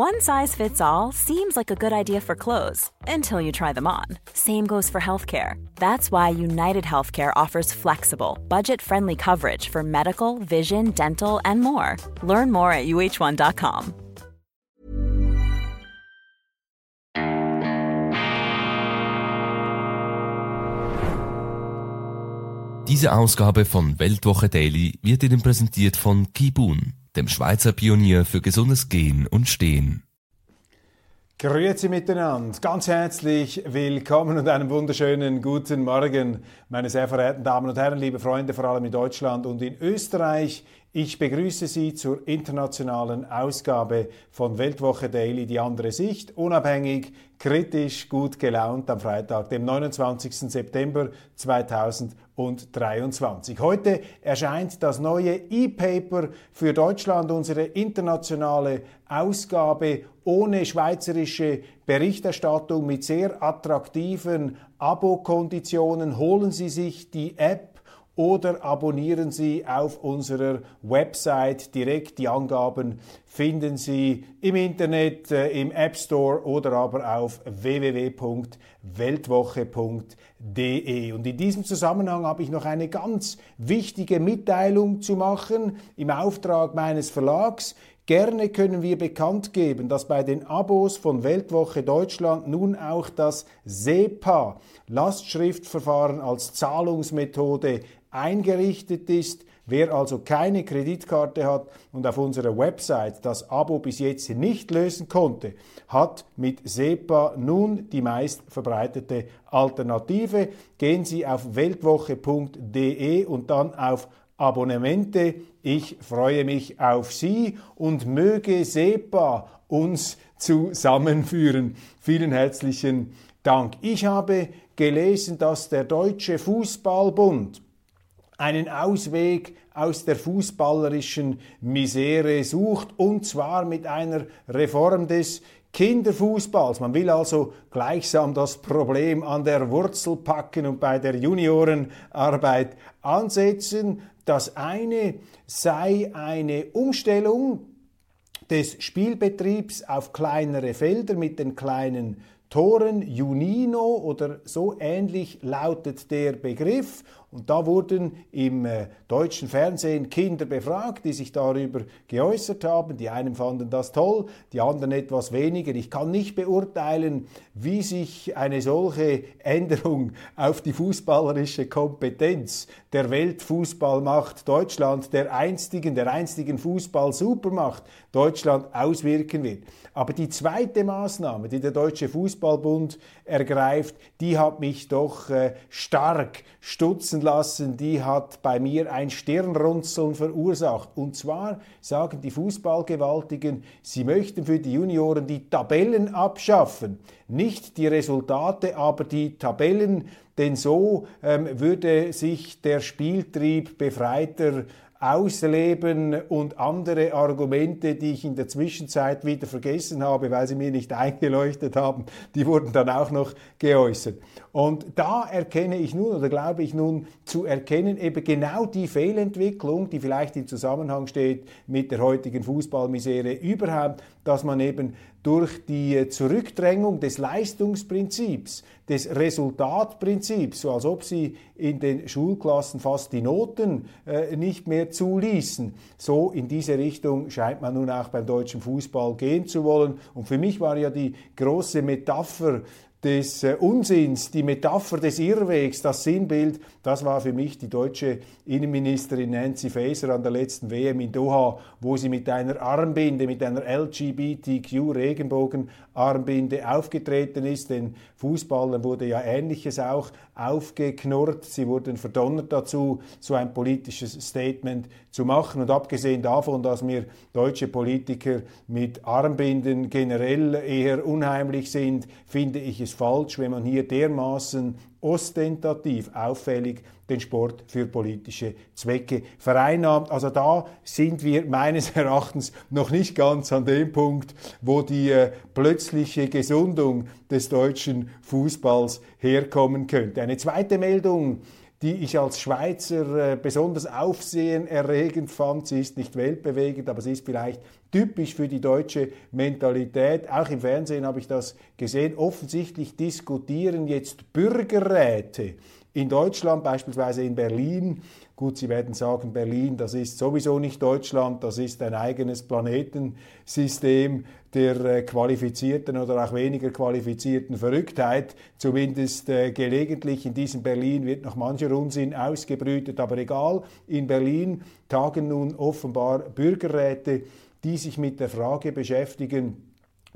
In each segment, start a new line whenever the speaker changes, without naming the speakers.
One size fits all seems like a good idea for clothes until you try them on. Same goes for healthcare. That's why United Healthcare offers flexible, budget friendly coverage for medical, vision, dental, and more. Learn more at uh1.com.
Diese Ausgabe von Weltwoche Daily wird Ihnen präsentiert von Kibun dem Schweizer Pionier für gesundes Gehen und Stehen.
Grüezi miteinander, ganz herzlich willkommen und einen wunderschönen guten Morgen, meine sehr verehrten Damen und Herren, liebe Freunde, vor allem in Deutschland und in Österreich. Ich begrüße Sie zur internationalen Ausgabe von Weltwoche Daily, die andere Sicht, unabhängig, kritisch, gut gelaunt am Freitag, dem 29. September 2023. Heute erscheint das neue E-Paper für Deutschland, unsere internationale Ausgabe ohne schweizerische Berichterstattung mit sehr attraktiven Abo-Konditionen. Holen Sie sich die App oder abonnieren Sie auf unserer Website direkt. Die Angaben finden Sie im Internet, äh, im App Store oder aber auf www.weltwoche.de. Und in diesem Zusammenhang habe ich noch eine ganz wichtige Mitteilung zu machen im Auftrag meines Verlags. Gerne können wir bekannt geben, dass bei den Abos von Weltwoche Deutschland nun auch das SEPA Lastschriftverfahren als Zahlungsmethode eingerichtet ist. Wer also keine Kreditkarte hat und auf unserer Website das Abo bis jetzt nicht lösen konnte, hat mit SEPA nun die meist verbreitete Alternative. Gehen Sie auf weltwoche.de und dann auf Abonnemente. Ich freue mich auf Sie und möge SEPA uns zusammenführen. Vielen herzlichen Dank. Ich habe gelesen, dass der Deutsche Fußballbund einen Ausweg aus der fußballerischen Misere sucht, und zwar mit einer Reform des Kinderfußballs. Man will also gleichsam das Problem an der Wurzel packen und bei der Juniorenarbeit ansetzen. Das eine sei eine Umstellung des Spielbetriebs auf kleinere Felder mit den kleinen Toren, Junino oder so ähnlich lautet der Begriff. Und da wurden im äh, deutschen Fernsehen Kinder befragt, die sich darüber geäußert haben. Die einen fanden das toll, die anderen etwas weniger. Ich kann nicht beurteilen, wie sich eine solche Änderung auf die fußballerische Kompetenz der Weltfußballmacht Deutschland, der einstigen, der einstigen Fußball-Supermacht Deutschland auswirken wird. Aber die zweite Maßnahme, die der Deutsche Fußballbund ergreift, die hat mich doch äh, stark stutzen platzen lassen, die hat bei mir ein Stirnrunzeln verursacht. Und zwar sagen die Fußballgewaltigen, sie möchten für die Junioren die Tabellen abschaffen. Nicht die Resultate, aber die Tabellen, denn so ähm, würde sich der Spieltrieb befreiter Ausleben und andere Argumente, die ich in der Zwischenzeit wieder vergessen habe, weil sie mir nicht eingeleuchtet haben, die wurden dann auch noch geäußert. Und da erkenne ich nun oder glaube ich nun zu erkennen eben genau die Fehlentwicklung, die vielleicht im Zusammenhang steht mit der heutigen Fußballmisere überhaupt, dass man eben durch die Zurückdrängung des Leistungsprinzips, des Resultatprinzips, so als ob sie in den Schulklassen fast die Noten äh, nicht mehr zuließen. So in diese Richtung scheint man nun auch beim deutschen Fußball gehen zu wollen. Und für mich war ja die große Metapher des äh, Unsinns, die Metapher des Irrwegs, das Sinnbild, das war für mich die deutsche Innenministerin Nancy Faeser an der letzten WM in Doha, wo sie mit einer Armbinde, mit einer LGBTQ-Regenbogen-Armbinde aufgetreten ist. Den Fußballern wurde ja Ähnliches auch aufgeknurrt. Sie wurden verdonnert dazu, so ein politisches Statement zu machen. Und abgesehen davon, dass mir deutsche Politiker mit Armbinden generell eher unheimlich sind, finde ich es ist falsch, wenn man hier dermaßen ostentativ, auffällig den Sport für politische Zwecke vereinnahmt. Also da sind wir meines Erachtens noch nicht ganz an dem Punkt, wo die äh, plötzliche Gesundung des deutschen Fußballs herkommen könnte. Eine zweite Meldung die ich als Schweizer äh, besonders aufsehenerregend fand. Sie ist nicht weltbewegend, aber sie ist vielleicht typisch für die deutsche Mentalität. Auch im Fernsehen habe ich das gesehen. Offensichtlich diskutieren jetzt Bürgerräte in Deutschland, beispielsweise in Berlin, Gut, Sie werden sagen, Berlin, das ist sowieso nicht Deutschland, das ist ein eigenes Planetensystem der äh, qualifizierten oder auch weniger qualifizierten Verrücktheit. Zumindest äh, gelegentlich in diesem Berlin wird noch mancher Unsinn ausgebrütet, aber egal. In Berlin tagen nun offenbar Bürgerräte, die sich mit der Frage beschäftigen,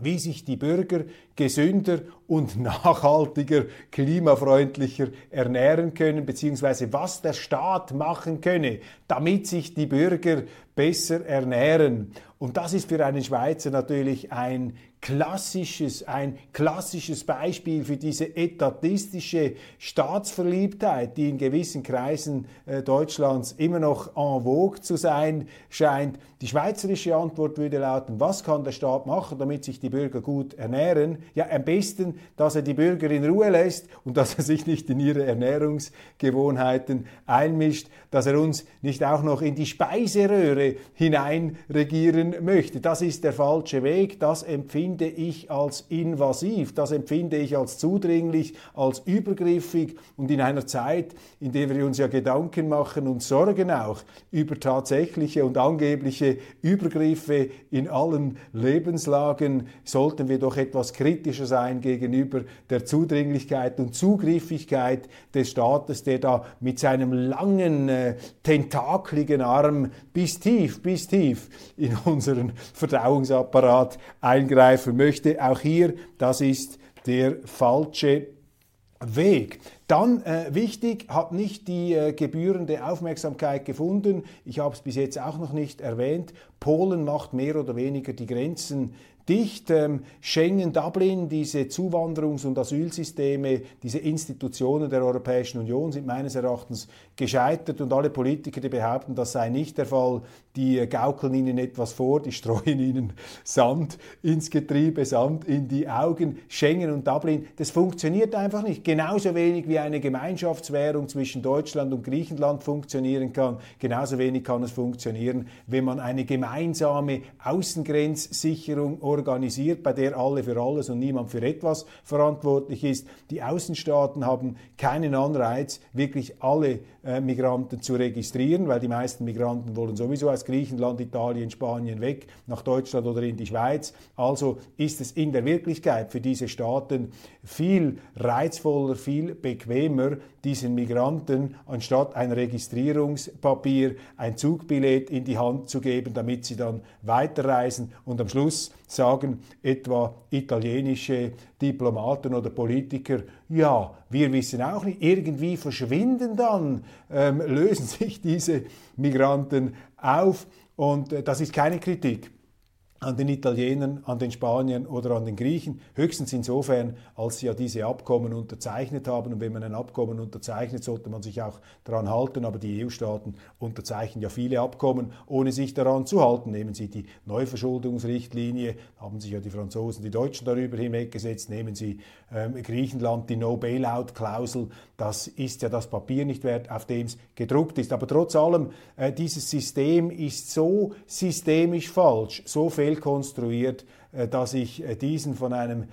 wie sich die Bürger gesünder und nachhaltiger, klimafreundlicher ernähren können, beziehungsweise was der Staat machen könne, damit sich die Bürger besser ernähren. Und das ist für einen Schweizer natürlich ein klassisches, ein klassisches Beispiel für diese etatistische Staatsverliebtheit, die in gewissen Kreisen äh, Deutschlands immer noch en vogue zu sein scheint. Die schweizerische Antwort würde lauten, was kann der Staat machen, damit sich die Bürger gut ernähren? Ja, am besten, dass er die Bürger in Ruhe lässt und dass er sich nicht in ihre Ernährungsgewohnheiten einmischt, dass er uns nicht auch noch in die Speiseröhre hineinregieren möchte. Das ist der falsche Weg, das empfinde ich als invasiv, das empfinde ich als zudringlich, als übergriffig und in einer Zeit, in der wir uns ja Gedanken machen und Sorgen auch über tatsächliche und angebliche Übergriffe in allen Lebenslagen, sollten wir doch etwas kritischer sein gegenüber der Zudringlichkeit und Zugriffigkeit des Staates, der da mit seinem langen, äh, tentakligen Arm bis tief, bis tief in unseren Verdauungsapparat eingreifen möchte. Auch hier, das ist der falsche Weg. Dann äh, wichtig, hat nicht die äh, gebührende Aufmerksamkeit gefunden. Ich habe es bis jetzt auch noch nicht erwähnt. Polen macht mehr oder weniger die Grenzen dicht. Ähm, Schengen, Dublin, diese Zuwanderungs- und Asylsysteme, diese Institutionen der Europäischen Union sind meines Erachtens gescheitert und alle Politiker, die behaupten, das sei nicht der Fall, die gaukeln ihnen etwas vor, die streuen ihnen Sand ins Getriebe, Sand in die Augen. Schengen und Dublin, das funktioniert einfach nicht. Genauso wenig wie eine Gemeinschaftswährung zwischen Deutschland und Griechenland funktionieren kann, genauso wenig kann es funktionieren, wenn man eine gemeinsame Außengrenzsicherung organisiert, bei der alle für alles und niemand für etwas verantwortlich ist. Die Außenstaaten haben keinen Anreiz, wirklich alle äh, Migranten zu registrieren, weil die meisten Migranten wollen sowieso aus Griechenland, Italien, Spanien weg nach Deutschland oder in die Schweiz. Also ist es in der Wirklichkeit für diese Staaten viel reizvoller, viel bequemer, diesen Migranten anstatt ein Registrierungspapier, ein Zugbillett in die Hand zu geben, damit sie dann weiterreisen und am Schluss sagen etwa italienische Diplomaten oder Politiker, ja, wir wissen auch nicht, irgendwie verschwinden dann, ähm, lösen sich diese Migranten auf und äh, das ist keine Kritik an den Italienern, an den Spaniern oder an den Griechen. Höchstens insofern, als sie ja diese Abkommen unterzeichnet haben. Und wenn man ein Abkommen unterzeichnet, sollte man sich auch daran halten. Aber die EU-Staaten unterzeichnen ja viele Abkommen, ohne sich daran zu halten. Nehmen Sie die Neuverschuldungsrichtlinie, haben sich ja die Franzosen, die Deutschen darüber hinweggesetzt. Nehmen Sie ähm, Griechenland die No-Bailout-Klausel. Das ist ja das Papier nicht wert, auf dem es gedruckt ist. Aber trotz allem, äh, dieses System ist so systemisch falsch, so fehlkonstruiert, äh, dass ich äh, diesen von einem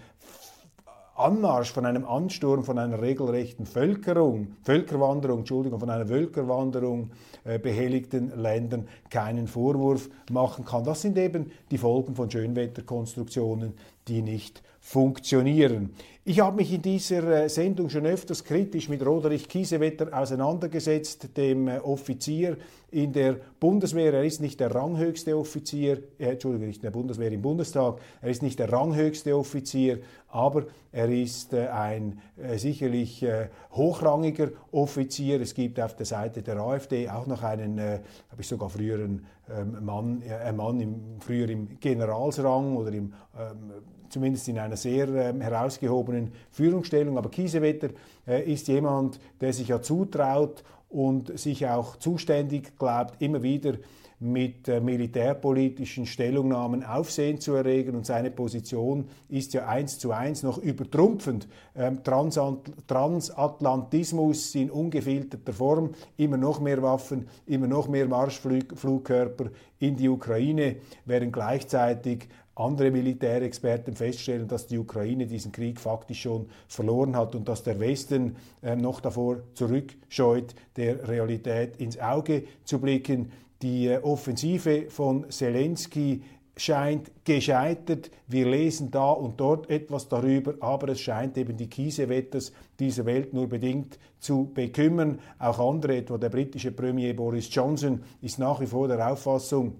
Anmarsch, von einem Ansturm, von einer regelrechten Völkerung, Völkerwanderung, Entschuldigung, von einer Völkerwanderung äh, behelligten Ländern keinen Vorwurf machen kann. Das sind eben die Folgen von Schönwetterkonstruktionen, die nicht funktionieren. Ich habe mich in dieser äh, Sendung schon öfters kritisch mit Roderich Kiesewetter auseinandergesetzt, dem äh, Offizier in der Bundeswehr. Er ist nicht der ranghöchste Offizier, äh, Entschuldigung, nicht in der Bundeswehr im Bundestag. Er ist nicht der ranghöchste Offizier, aber er ist äh, ein äh, sicherlich äh, hochrangiger Offizier. Es gibt auf der Seite der AfD auch noch einen, habe ich sogar früher einen ähm, Mann, ein Mann im, früher im Generalsrang oder im ähm, zumindest in einer sehr äh, herausgehobenen Führungsstellung. Aber Kiesewetter äh, ist jemand, der sich ja zutraut und sich auch zuständig glaubt, immer wieder mit äh, militärpolitischen Stellungnahmen Aufsehen zu erregen und seine Position ist ja eins zu eins noch übertrumpfend. Ähm, Transatlantismus in ungefilterter Form, immer noch mehr Waffen, immer noch mehr Marschflugkörper in die Ukraine, während gleichzeitig andere Militärexperten feststellen, dass die Ukraine diesen Krieg faktisch schon verloren hat und dass der Westen äh, noch davor zurückscheut, der Realität ins Auge zu blicken. Die äh, Offensive von Zelensky scheint gescheitert. Wir lesen da und dort etwas darüber, aber es scheint eben die Kiesewetters dieser Welt nur bedingt zu bekümmern. Auch andere, etwa der britische Premier Boris Johnson, ist nach wie vor der Auffassung,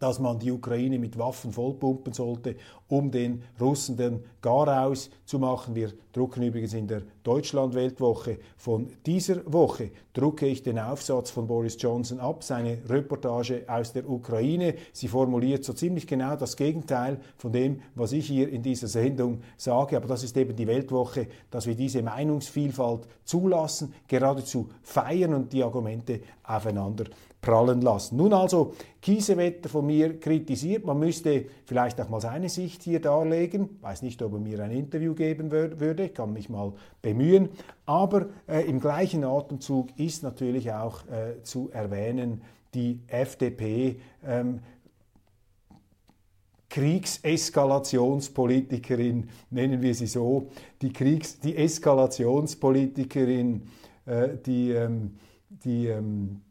dass man die Ukraine mit Waffen vollpumpen sollte, um den Russen den Garaus zu machen. Wir drucken übrigens in der Deutschland-Weltwoche von dieser Woche, drucke ich den Aufsatz von Boris Johnson ab, seine Reportage aus der Ukraine. Sie formuliert so ziemlich genau das Gegenteil von dem, was ich hier in dieser Sendung sage. Aber das ist eben die Weltwoche, dass wir diese Meinungsvielfalt zulassen, geradezu feiern und die Argumente aufeinander prallen lassen. Nun also, Kiesewetter von mir kritisiert, man müsste vielleicht auch mal seine Sicht hier darlegen. Ich weiß nicht, ob er mir ein Interview geben würde, ich kann mich mal bemühen. Aber äh, im gleichen Atemzug ist natürlich auch äh, zu erwähnen, die FDP ähm, Kriegseskalationspolitikerin, nennen wir sie so, die, Kriegs-, die Eskalationspolitikerin, äh, die, ähm, die ähm,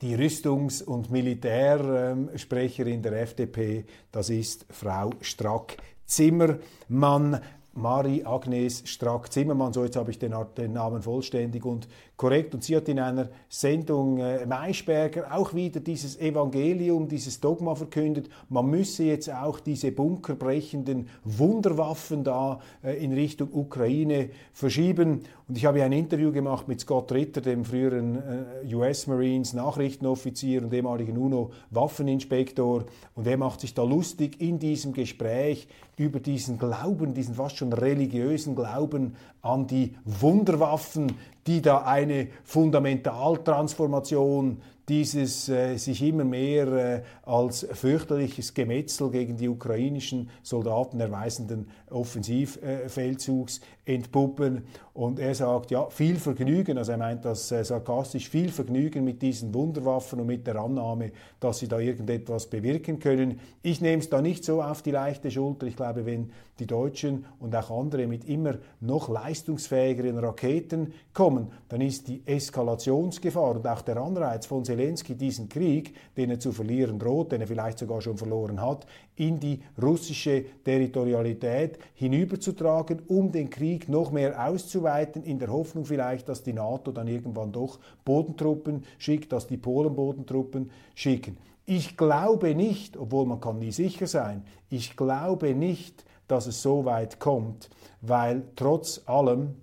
die Rüstungs- und Militärsprecherin der FDP, das ist Frau Strack-Zimmermann. Marie-Agnes Strack-Zimmermann, so jetzt habe ich den, den, Namen vollständig und korrekt. Und sie hat in einer Sendung äh, Maischberger auch wieder dieses Evangelium, dieses Dogma verkündet. Man müsse jetzt auch diese bunkerbrechenden Wunderwaffen da äh, in Richtung Ukraine verschieben. Und ich habe ein Interview gemacht mit Scott Ritter, dem früheren äh, US Marines Nachrichtenoffizier und ehemaligen UNO-Waffeninspektor. Und er macht sich da lustig in diesem Gespräch über diesen Glauben, diesen fast schon religiösen Glauben an die Wunderwaffen, die da eine Fundamentaltransformation dieses äh, sich immer mehr äh, als fürchterliches Gemetzel gegen die ukrainischen Soldaten erweisenden Offensivfeldzugs äh, entpuppen. Und er sagt, ja, viel Vergnügen, also er meint das äh, sarkastisch, viel Vergnügen mit diesen Wunderwaffen und mit der Annahme, dass sie da irgendetwas bewirken können. Ich nehme es da nicht so auf die leichte Schulter. Ich glaube, wenn die Deutschen und auch andere mit immer noch leistungsfähigeren Raketen kommen, dann ist die Eskalationsgefahr und auch der Anreiz von Zelensky, diesen Krieg, den er zu verlieren droht, den er vielleicht sogar schon verloren hat, in die russische Territorialität hinüberzutragen, um den Krieg noch mehr auszuweiten, in der Hoffnung vielleicht, dass die NATO dann irgendwann doch Bodentruppen schickt, dass die Polen Bodentruppen schicken. Ich glaube nicht, obwohl man kann nie sicher sein, ich glaube nicht, dass es so weit kommt, weil trotz allem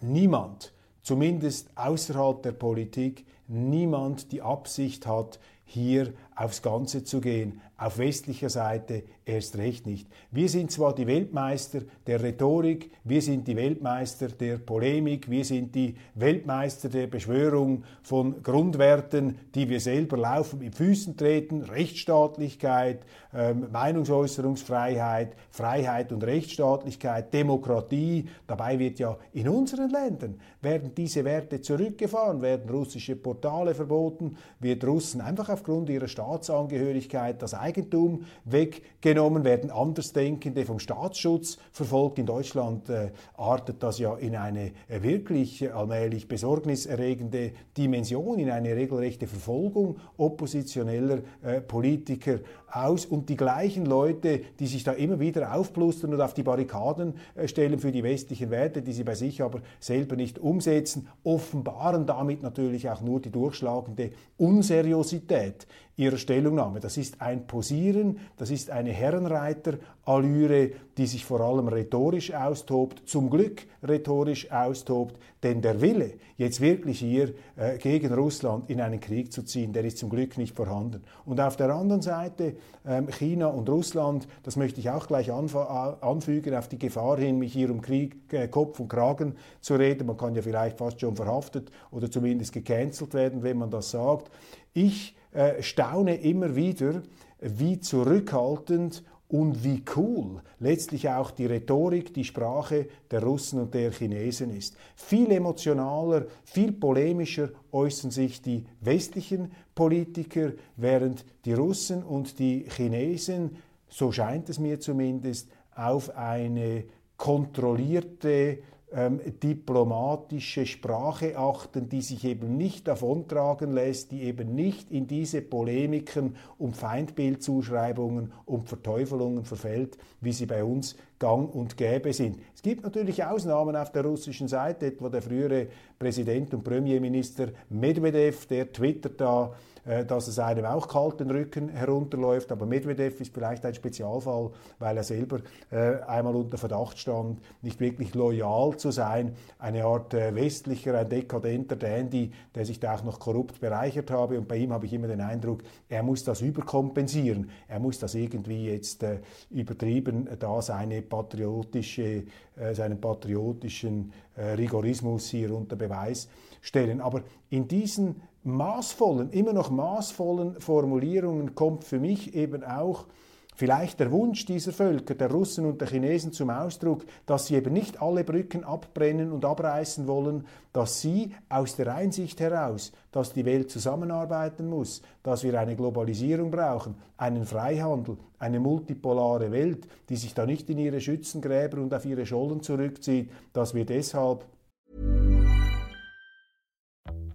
niemand, zumindest außerhalb der Politik, niemand die Absicht hat, hier aufs Ganze zu gehen. Auf westlicher Seite erst recht nicht. Wir sind zwar die Weltmeister der Rhetorik, wir sind die Weltmeister der Polemik, wir sind die Weltmeister der Beschwörung von Grundwerten, die wir selber laufen, mit Füßen treten, Rechtsstaatlichkeit, ähm, Meinungsäußerungsfreiheit, Freiheit und Rechtsstaatlichkeit, Demokratie. Dabei wird ja in unseren Ländern werden diese Werte zurückgefahren, werden russische Portale verboten, wird Russen einfach aufgrund ihrer Staatsangehörigkeit das Eigentum weggenommen, werden. Andersdenkende vom Staatsschutz verfolgt. In Deutschland äh, artet das ja in eine äh, wirklich äh, allmählich besorgniserregende Dimension, in eine regelrechte Verfolgung oppositioneller äh, Politiker aus. Und die gleichen Leute, die sich da immer wieder aufplustern und auf die Barrikaden äh, stellen für die westlichen Werte, die sie bei sich aber selber nicht umsetzen, offenbaren damit natürlich auch nur die durchschlagende Unseriosität ihrer Stellungnahme. Das ist ein Posieren, das ist eine Herrenreiterallüre, die sich vor allem rhetorisch austobt, zum Glück rhetorisch austobt, denn der Wille, jetzt wirklich hier äh, gegen Russland in einen Krieg zu ziehen, der ist zum Glück nicht vorhanden. Und auf der anderen Seite ähm, China und Russland, das möchte ich auch gleich anfügen, auf die Gefahr hin, mich hier um Krieg, äh, Kopf und Kragen zu reden. Man kann ja vielleicht fast schon verhaftet oder zumindest gecancelt werden, wenn man das sagt. Ich äh, staune immer wieder, wie zurückhaltend und wie cool letztlich auch die Rhetorik, die Sprache der Russen und der Chinesen ist. Viel emotionaler, viel polemischer äußern sich die westlichen Politiker, während die Russen und die Chinesen, so scheint es mir zumindest, auf eine kontrollierte ähm, diplomatische Sprache achten, die sich eben nicht davontragen lässt, die eben nicht in diese Polemiken um Feindbildzuschreibungen, um Verteufelungen verfällt, wie sie bei uns gang und gäbe sind. Es gibt natürlich Ausnahmen auf der russischen Seite, etwa der frühere Präsident und Premierminister Medvedev, der twittert da, dass es einem auch kalten Rücken herunterläuft. Aber Medvedev ist vielleicht ein Spezialfall, weil er selber äh, einmal unter Verdacht stand, nicht wirklich loyal zu sein. Eine Art äh, westlicher, ein dekadenter Dandy, der sich da auch noch korrupt bereichert habe. Und bei ihm habe ich immer den Eindruck, er muss das überkompensieren. Er muss das irgendwie jetzt übertrieben da seine patriotische, seinen patriotischen Rigorismus hier unter Beweis stellen. Aber in diesen maßvollen, immer noch maßvollen Formulierungen kommt für mich eben auch vielleicht der Wunsch dieser Völker, der Russen und der Chinesen zum Ausdruck, dass sie eben nicht alle Brücken abbrennen und abreißen wollen, dass sie aus der Einsicht heraus, dass die Welt zusammenarbeiten muss, dass wir eine Globalisierung brauchen, einen Freihandel, eine multipolare Welt, die sich da nicht in ihre Schützengräber und auf ihre Schollen zurückzieht, dass wir deshalb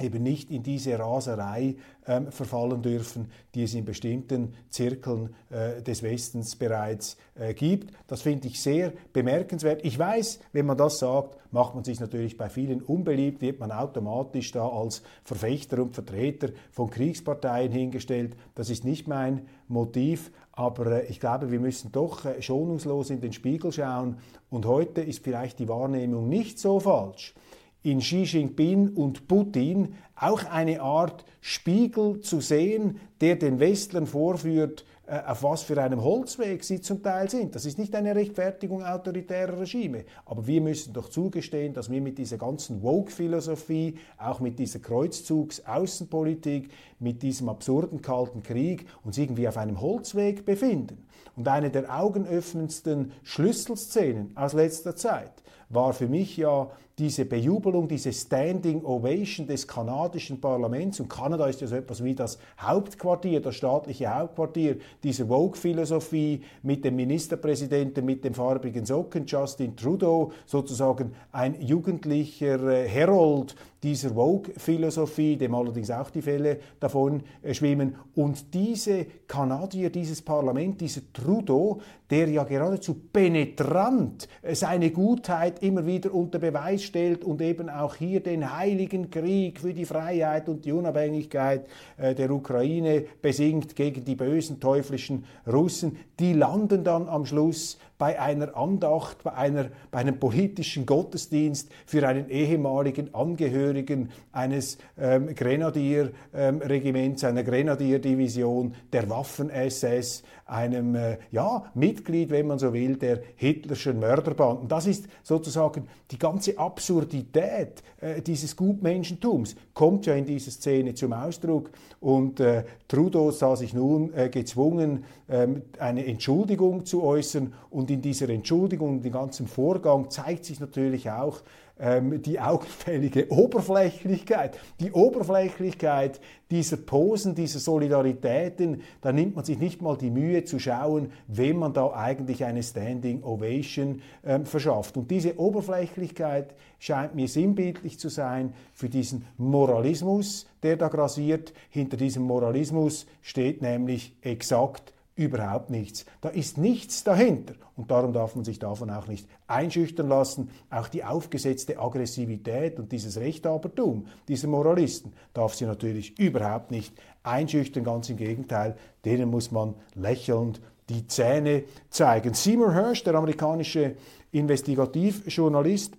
Eben nicht in diese Raserei ähm, verfallen dürfen, die es in bestimmten Zirkeln äh, des Westens bereits äh, gibt. Das finde ich sehr bemerkenswert. Ich weiß, wenn man das sagt, macht man sich natürlich bei vielen unbeliebt, wird man automatisch da als Verfechter und Vertreter von Kriegsparteien hingestellt. Das ist nicht mein Motiv, aber äh, ich glaube, wir müssen doch äh, schonungslos in den Spiegel schauen. Und heute ist vielleicht die Wahrnehmung nicht so falsch in Xi Jinping und Putin auch eine Art Spiegel zu sehen, der den Westlern vorführt, äh, auf was für einem Holzweg sie zum Teil sind. Das ist nicht eine Rechtfertigung autoritärer Regime. Aber wir müssen doch zugestehen, dass wir mit dieser ganzen Woke-Philosophie, auch mit dieser Kreuzzugs-Außenpolitik, mit diesem absurden Kalten Krieg uns irgendwie auf einem Holzweg befinden. Und eine der augenöffnendsten Schlüsselszenen aus letzter Zeit war für mich ja diese Bejubelung, diese Standing Ovation des kanadischen Parlaments. Und Kanada ist ja so etwas wie das Hauptquartier, das staatliche Hauptquartier dieser Vogue-Philosophie mit dem Ministerpräsidenten mit dem farbigen Socken, Justin Trudeau, sozusagen ein jugendlicher äh, Herold dieser Vogue-Philosophie, dem allerdings auch die Fälle davon äh, schwimmen. Und diese Kanadier, dieses Parlament, dieser Trudeau, der ja geradezu penetrant äh, seine Gutheit immer wieder unter Beweis stellt und eben auch hier den heiligen Krieg für die Freiheit und die Unabhängigkeit äh, der Ukraine besingt gegen die bösen teuflischen Russen, die landen dann am Schluss bei einer Andacht, bei, einer, bei einem politischen Gottesdienst für einen ehemaligen Angehörigen eines ähm, Grenadierregiments, ähm, einer Grenadierdivision der Waffen-SS, einem äh, ja, Mitglied, wenn man so will, der hitlerschen Mörderbanden. Das ist sozusagen die ganze Absurdität äh, dieses Gutmenschentums, kommt ja in dieser Szene zum Ausdruck. Und äh, Trudeau sah sich nun äh, gezwungen, ähm, eine Entschuldigung zu äußern. Und in dieser Entschuldigung, in dem ganzen Vorgang zeigt sich natürlich auch, die augenfällige Oberflächlichkeit. Die Oberflächlichkeit dieser Posen, dieser Solidaritäten, da nimmt man sich nicht mal die Mühe zu schauen, wem man da eigentlich eine Standing Ovation ähm, verschafft. Und diese Oberflächlichkeit scheint mir sinnbildlich zu sein für diesen Moralismus, der da grasiert. Hinter diesem Moralismus steht nämlich exakt überhaupt nichts. Da ist nichts dahinter und darum darf man sich davon auch nicht einschüchtern lassen. Auch die aufgesetzte Aggressivität und dieses Rechthabertum dieser Moralisten darf sie natürlich überhaupt nicht einschüchtern, ganz im Gegenteil, denen muss man lächelnd die Zähne zeigen. Seymour Hersh, der amerikanische Investigativjournalist,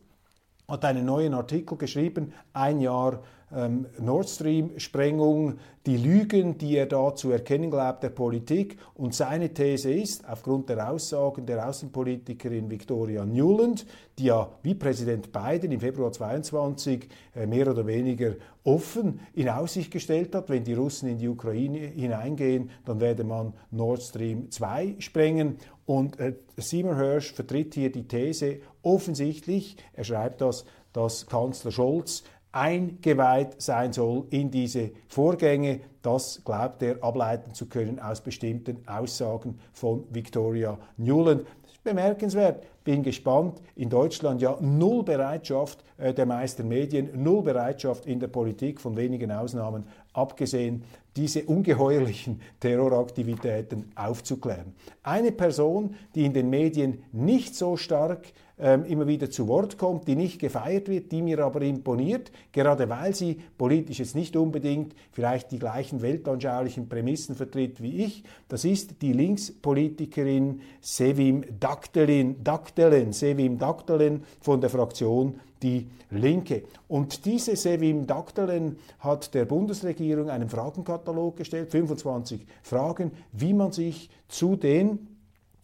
hat einen neuen Artikel geschrieben, ein Jahr ähm, Nord Stream-Sprengung, die Lügen, die er da zu erkennen glaubt, der Politik. Und seine These ist, aufgrund der Aussagen der Außenpolitikerin Victoria Newland, die ja wie Präsident Biden im Februar 22 äh, mehr oder weniger offen in Aussicht gestellt hat, wenn die Russen in die Ukraine hineingehen, dann werde man Nord Stream 2 sprengen. Und äh, Seymour Hersh vertritt hier die These offensichtlich, er schreibt das, dass Kanzler Scholz eingeweiht sein soll in diese Vorgänge. Das glaubt er ableiten zu können aus bestimmten Aussagen von Victoria Newland. Bemerkenswert. Bin gespannt. In Deutschland ja null Bereitschaft äh, der meisten Medien, null Bereitschaft in der Politik, von wenigen Ausnahmen abgesehen, diese ungeheuerlichen Terroraktivitäten aufzuklären. Eine Person, die in den Medien nicht so stark immer wieder zu Wort kommt, die nicht gefeiert wird, die mir aber imponiert, gerade weil sie politisch jetzt nicht unbedingt vielleicht die gleichen weltanschaulichen Prämissen vertritt wie ich. Das ist die Linkspolitikerin Sevim Daktelin, Daktelen, Sevim Daktelen von der Fraktion die Linke. Und diese Sevim Daktelen hat der Bundesregierung einen Fragenkatalog gestellt, 25 Fragen, wie man sich zu den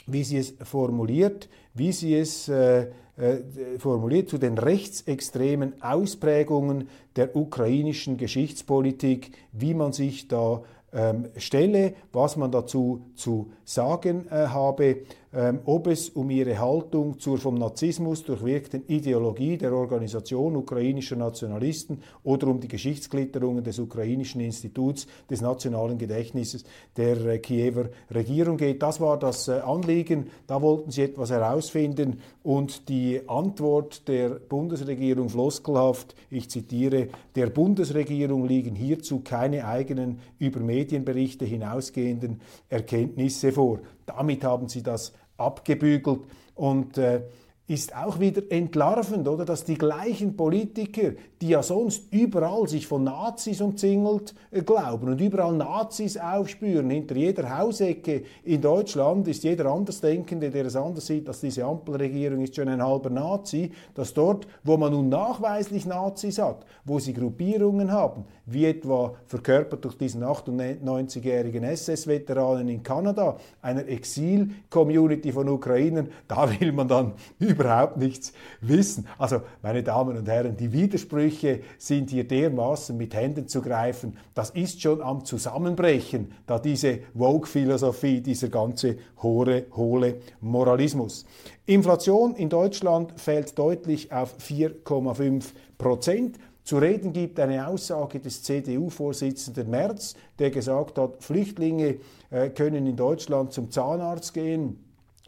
wie sie es formuliert, wie sie es äh, äh, formuliert zu den rechtsextremen Ausprägungen der ukrainischen Geschichtspolitik, wie man sich da ähm, stelle, was man dazu zu sagen äh, habe ähm, ob es um ihre Haltung zur vom Nazismus durchwirkten Ideologie der Organisation ukrainischer Nationalisten oder um die Geschichtsklitterungen des ukrainischen Instituts des nationalen Gedächtnisses der äh, Kiewer Regierung geht. Das war das äh, Anliegen. Da wollten sie etwas herausfinden und die Antwort der Bundesregierung floskelhaft, ich zitiere, der Bundesregierung liegen hierzu keine eigenen über Medienberichte hinausgehenden Erkenntnisse vor. Damit haben sie das abgebügelt und äh, ist auch wieder entlarvend, oder? Dass die gleichen Politiker, die ja sonst überall sich von Nazis umzingelt äh, glauben und überall Nazis aufspüren, hinter jeder Hausecke in Deutschland ist jeder Andersdenkende, der es anders sieht als diese Ampelregierung, ist schon ein halber Nazi, dass dort, wo man nun nachweislich Nazis hat, wo sie Gruppierungen haben, wie etwa verkörpert durch diesen 98-jährigen SS-Veteranen in Kanada, einer Exil-Community von Ukrainern, da will man dann überhaupt nichts wissen. Also, meine Damen und Herren, die Widersprüche sind hier dermaßen mit Händen zu greifen. Das ist schon am Zusammenbrechen, da diese Vogue-Philosophie, dieser ganze hohe, hohle Moralismus. Inflation in Deutschland fällt deutlich auf 4,5 Prozent. Zu reden gibt eine Aussage des CDU-Vorsitzenden Merz, der gesagt hat, Flüchtlinge äh, können in Deutschland zum Zahnarzt gehen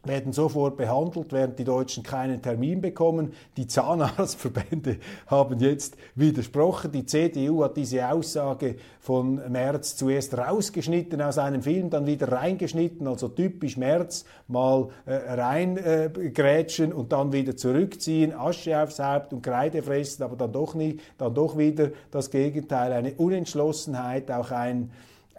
werden sofort behandelt, während die Deutschen keinen Termin bekommen. Die Zahnarztverbände haben jetzt widersprochen. Die CDU hat diese Aussage von Merz zuerst rausgeschnitten aus einem Film, dann wieder reingeschnitten, also typisch Merz, mal äh, reingrätschen äh, und dann wieder zurückziehen, Asche aufs Haupt und Kreide fressen, aber dann doch nicht, dann doch wieder das Gegenteil, eine Unentschlossenheit, auch ein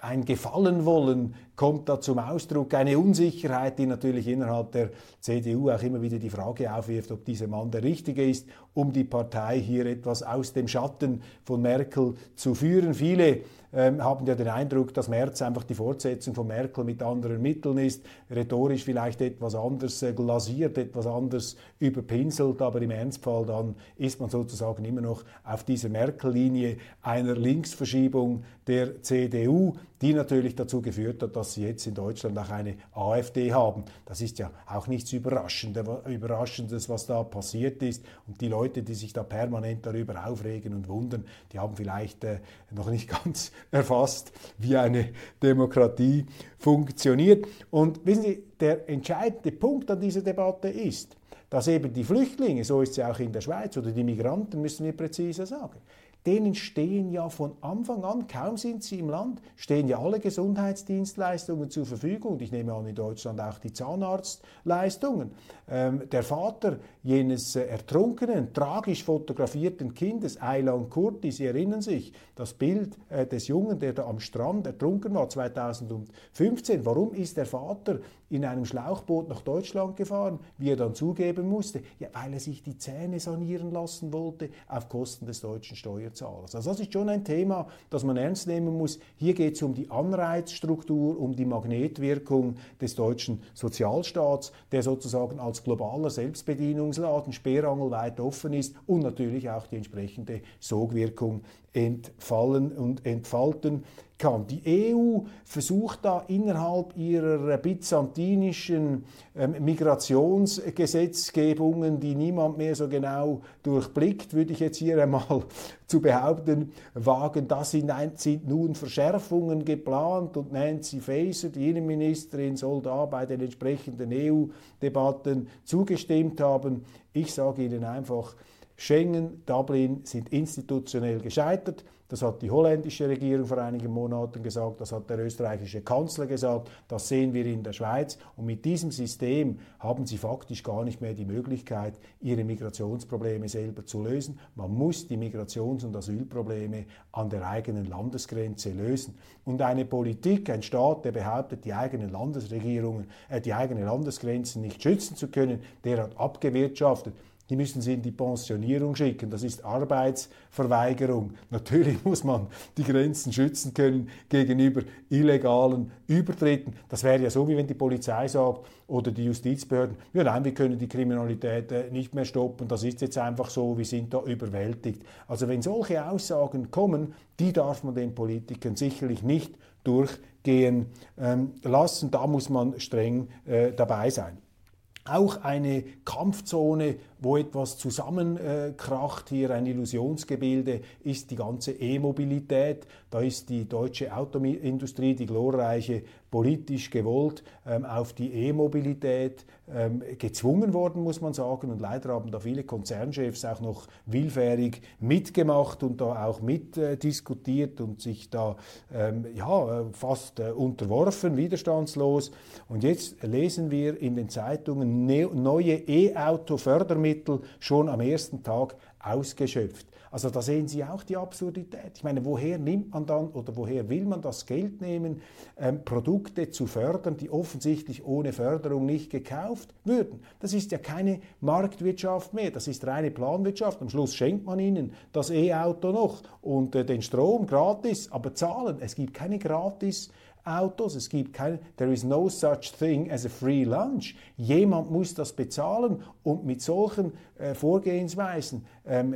ein Gefallenwollen kommt da zum Ausdruck, eine Unsicherheit, die natürlich innerhalb der CDU auch immer wieder die Frage aufwirft, ob dieser Mann der Richtige ist, um die Partei hier etwas aus dem Schatten von Merkel zu führen. Viele ähm, haben ja den Eindruck, dass Merz einfach die Fortsetzung von Merkel mit anderen Mitteln ist, rhetorisch vielleicht etwas anders äh, glasiert, etwas anders überpinselt, aber im Ernstfall dann ist man sozusagen immer noch auf dieser Merkel-Linie einer Linksverschiebung der CDU, die natürlich dazu geführt hat, dass sie jetzt in Deutschland auch eine AfD haben. Das ist ja auch nichts Überraschendes, was da passiert ist. Und die Leute, die sich da permanent darüber aufregen und wundern, die haben vielleicht äh, noch nicht ganz erfasst, wie eine Demokratie funktioniert. Und wissen Sie, der entscheidende Punkt an dieser Debatte ist, dass eben die Flüchtlinge, so ist es ja auch in der Schweiz, oder die Migranten, müssen wir präziser sagen, denen stehen ja von Anfang an, kaum sind sie im Land, stehen ja alle Gesundheitsdienstleistungen zur Verfügung. Und ich nehme an, in Deutschland auch die Zahnarztleistungen. Ähm, der Vater jenes äh, ertrunkenen, tragisch fotografierten Kindes, Aylan Kurti, Sie erinnern sich, das Bild äh, des Jungen, der da am Strand ertrunken war 2015. Warum ist der Vater in einem Schlauchboot nach Deutschland gefahren, wie er dann zugeben musste? Ja, weil er sich die Zähne sanieren lassen wollte auf Kosten des deutschen Steuerzahlers. Also das ist schon ein Thema, das man ernst nehmen muss. Hier geht es um die Anreizstruktur, um die Magnetwirkung des deutschen Sozialstaats, der sozusagen als globaler Selbstbedienungsladen sperrangelweit offen ist und natürlich auch die entsprechende Sogwirkung entfallen und entfalten kann. Die EU versucht da innerhalb ihrer byzantinischen ähm, Migrationsgesetzgebungen, die niemand mehr so genau durchblickt, würde ich jetzt hier einmal zu behaupten, wagen, da sind, sind nun Verschärfungen geplant und Nancy Faeser, die Innenministerin, soll da bei den entsprechenden EU-Debatten zugestimmt haben. Ich sage Ihnen einfach, Schengen, Dublin sind institutionell gescheitert. Das hat die holländische Regierung vor einigen Monaten gesagt, das hat der österreichische Kanzler gesagt, das sehen wir in der Schweiz. Und mit diesem System haben sie faktisch gar nicht mehr die Möglichkeit, ihre Migrationsprobleme selber zu lösen. Man muss die Migrations- und Asylprobleme an der eigenen Landesgrenze lösen. Und eine Politik, ein Staat, der behauptet, die eigenen Landesregierungen, äh, die eigenen Landesgrenzen nicht schützen zu können, der hat abgewirtschaftet die müssen sie in die Pensionierung schicken. Das ist Arbeitsverweigerung. Natürlich muss man die Grenzen schützen können gegenüber illegalen Übertritten. Das wäre ja so, wie wenn die Polizei sagt oder die Justizbehörden, ja nein, wir können die Kriminalität äh, nicht mehr stoppen, das ist jetzt einfach so, wir sind da überwältigt. Also wenn solche Aussagen kommen, die darf man den Politikern sicherlich nicht durchgehen ähm, lassen. Da muss man streng äh, dabei sein auch eine Kampfzone, wo etwas zusammenkracht, hier ein Illusionsgebilde, ist die ganze E-Mobilität. Da ist die deutsche Autoindustrie, die glorreiche, politisch gewollt ähm, auf die E-Mobilität ähm, gezwungen worden, muss man sagen. Und leider haben da viele Konzernchefs auch noch willfährig mitgemacht und da auch mitdiskutiert äh, und sich da ähm, ja, fast äh, unterworfen, widerstandslos. Und jetzt lesen wir in den Zeitungen ne neue E-Auto-Fördermittel schon am ersten Tag ausgeschöpft. Also da sehen Sie auch die Absurdität. Ich meine, woher nimmt man dann oder woher will man das Geld nehmen, ähm, Produkte zu fördern, die offensichtlich ohne Förderung nicht gekauft würden? Das ist ja keine Marktwirtschaft mehr, das ist reine Planwirtschaft. Am Schluss schenkt man ihnen das E-Auto noch und äh, den Strom gratis, aber zahlen. Es gibt keine gratis Autos. Es gibt kein, there is no such thing as a free lunch. Jemand muss das bezahlen und mit solchen äh, Vorgehensweisen ähm,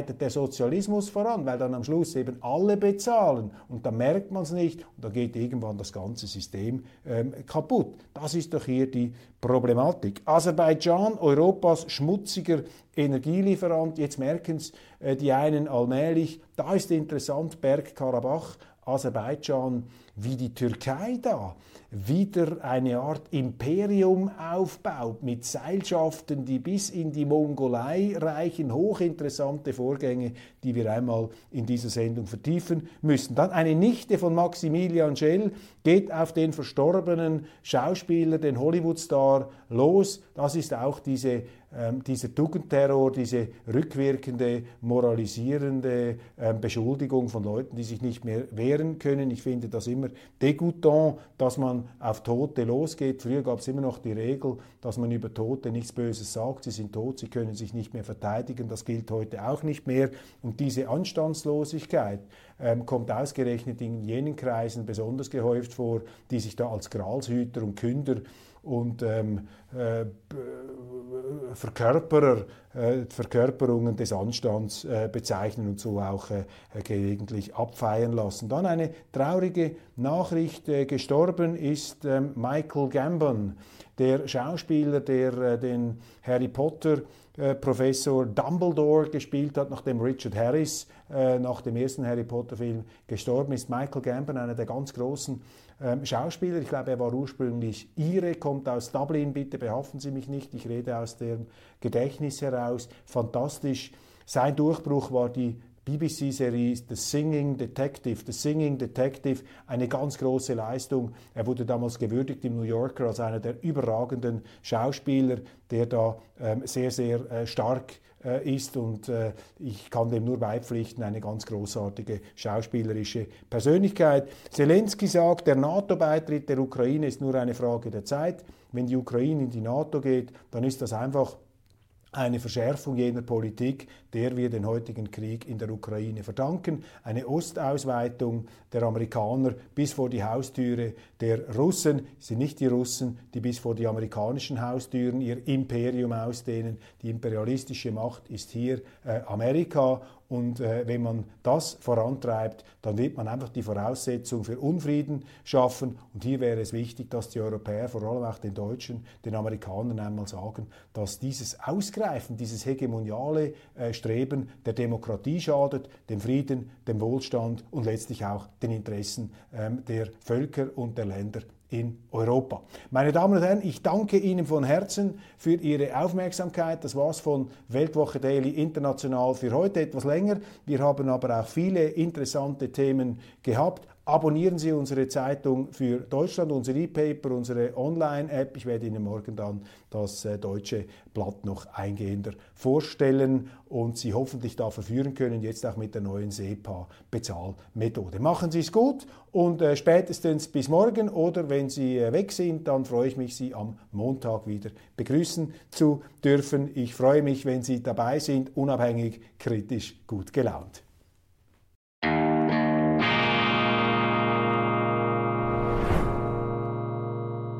schreitet der Sozialismus voran, weil dann am Schluss eben alle bezahlen und dann merkt man es nicht und dann geht irgendwann das ganze System ähm, kaputt. Das ist doch hier die Problematik. Aserbaidschan, Europas schmutziger Energielieferant, jetzt merken es äh, die einen allmählich, da ist interessant Bergkarabach, Aserbaidschan wie die Türkei da wieder eine Art Imperium aufbaut mit Seilschaften, die bis in die Mongolei reichen. Hochinteressante Vorgänge, die wir einmal in dieser Sendung vertiefen müssen. Dann eine Nichte von Maximilian Schell geht auf den verstorbenen Schauspieler, den Hollywoodstar, los. Das ist auch diese ähm, dieser Tugendterror, diese rückwirkende, moralisierende ähm, Beschuldigung von Leuten, die sich nicht mehr wehren können. Ich finde das immer immer dégoûtant, dass man auf Tote losgeht. Früher gab es immer noch die Regel, dass man über Tote nichts Böses sagt. Sie sind tot, sie können sich nicht mehr verteidigen. Das gilt heute auch nicht mehr. Und diese Anstandslosigkeit ähm, kommt ausgerechnet in jenen Kreisen besonders gehäuft vor, die sich da als Gralshüter und Künder und ähm, äh, Verkörperer, äh, Verkörperungen des Anstands äh, bezeichnen und so auch äh, gelegentlich abfeiern lassen. Dann eine traurige Nachricht. Äh, gestorben ist ähm, Michael Gambon, der Schauspieler, der äh, den Harry Potter Professor Dumbledore gespielt hat, nachdem Richard Harris nach dem ersten Harry Potter Film gestorben ist. Michael Gambon, einer der ganz großen ähm, Schauspieler. Ich glaube, er war ursprünglich Ire, kommt aus Dublin, bitte behaften Sie mich nicht, ich rede aus dem Gedächtnis heraus. Fantastisch. Sein Durchbruch war die BBC-Serie The Singing Detective. The Singing Detective, eine ganz große Leistung. Er wurde damals gewürdigt im New Yorker als einer der überragenden Schauspieler, der da ähm, sehr, sehr äh, stark ist und äh, ich kann dem nur beipflichten, eine ganz großartige schauspielerische Persönlichkeit. Zelensky sagt, der NATO-Beitritt der Ukraine ist nur eine Frage der Zeit. Wenn die Ukraine in die NATO geht, dann ist das einfach eine Verschärfung jener Politik, der wir den heutigen Krieg in der Ukraine verdanken, eine Ostausweitung der Amerikaner bis vor die Haustüre der Russen, es sind nicht die Russen, die bis vor die amerikanischen Haustüren ihr Imperium ausdehnen, die imperialistische Macht ist hier äh, Amerika und äh, wenn man das vorantreibt, dann wird man einfach die Voraussetzung für Unfrieden schaffen. Und hier wäre es wichtig, dass die Europäer, vor allem auch den Deutschen, den Amerikanern einmal sagen, dass dieses Ausgreifen, dieses hegemoniale äh, Streben der Demokratie schadet, dem Frieden, dem Wohlstand und letztlich auch den Interessen ähm, der Völker und der Länder in Europa. Meine Damen und Herren, ich danke Ihnen von Herzen für Ihre Aufmerksamkeit. Das war's von Weltwoche Daily International für heute etwas länger. Wir haben aber auch viele interessante Themen gehabt. Abonnieren Sie unsere Zeitung für Deutschland, unser E-Paper, unsere Online-App. Ich werde Ihnen morgen dann das äh, deutsche Blatt noch eingehender vorstellen und Sie hoffentlich da verführen können, jetzt auch mit der neuen SEPA-Bezahlmethode. Machen Sie es gut und äh, spätestens bis morgen oder wenn Sie äh, weg sind, dann freue ich mich, Sie am Montag wieder begrüßen zu dürfen. Ich freue mich, wenn Sie dabei sind, unabhängig, kritisch, gut gelaunt.